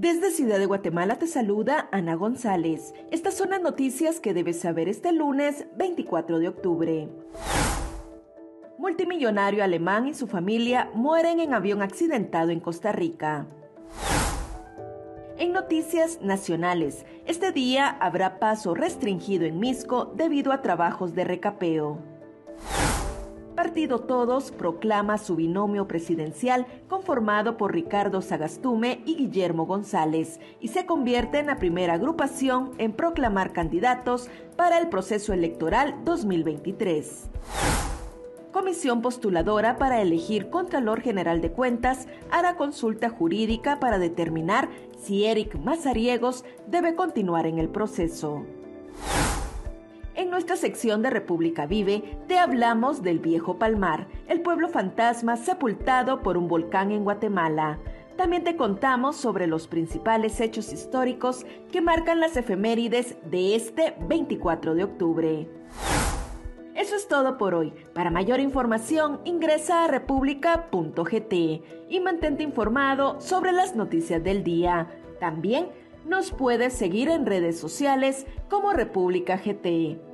Desde Ciudad de Guatemala te saluda Ana González. Estas son las noticias que debes saber este lunes 24 de octubre. Multimillonario alemán y su familia mueren en avión accidentado en Costa Rica. En noticias nacionales, este día habrá paso restringido en Misco debido a trabajos de recapeo. Partido Todos proclama su binomio presidencial conformado por Ricardo Sagastume y Guillermo González y se convierte en la primera agrupación en proclamar candidatos para el proceso electoral 2023. Comisión postuladora para elegir Contralor General de Cuentas hará consulta jurídica para determinar si Eric Mazariegos debe continuar en el proceso. En nuestra sección de República Vive te hablamos del Viejo Palmar, el pueblo fantasma sepultado por un volcán en Guatemala. También te contamos sobre los principales hechos históricos que marcan las efemérides de este 24 de octubre. Eso es todo por hoy. Para mayor información ingresa a república.gt y mantente informado sobre las noticias del día. También nos puedes seguir en redes sociales como República GT.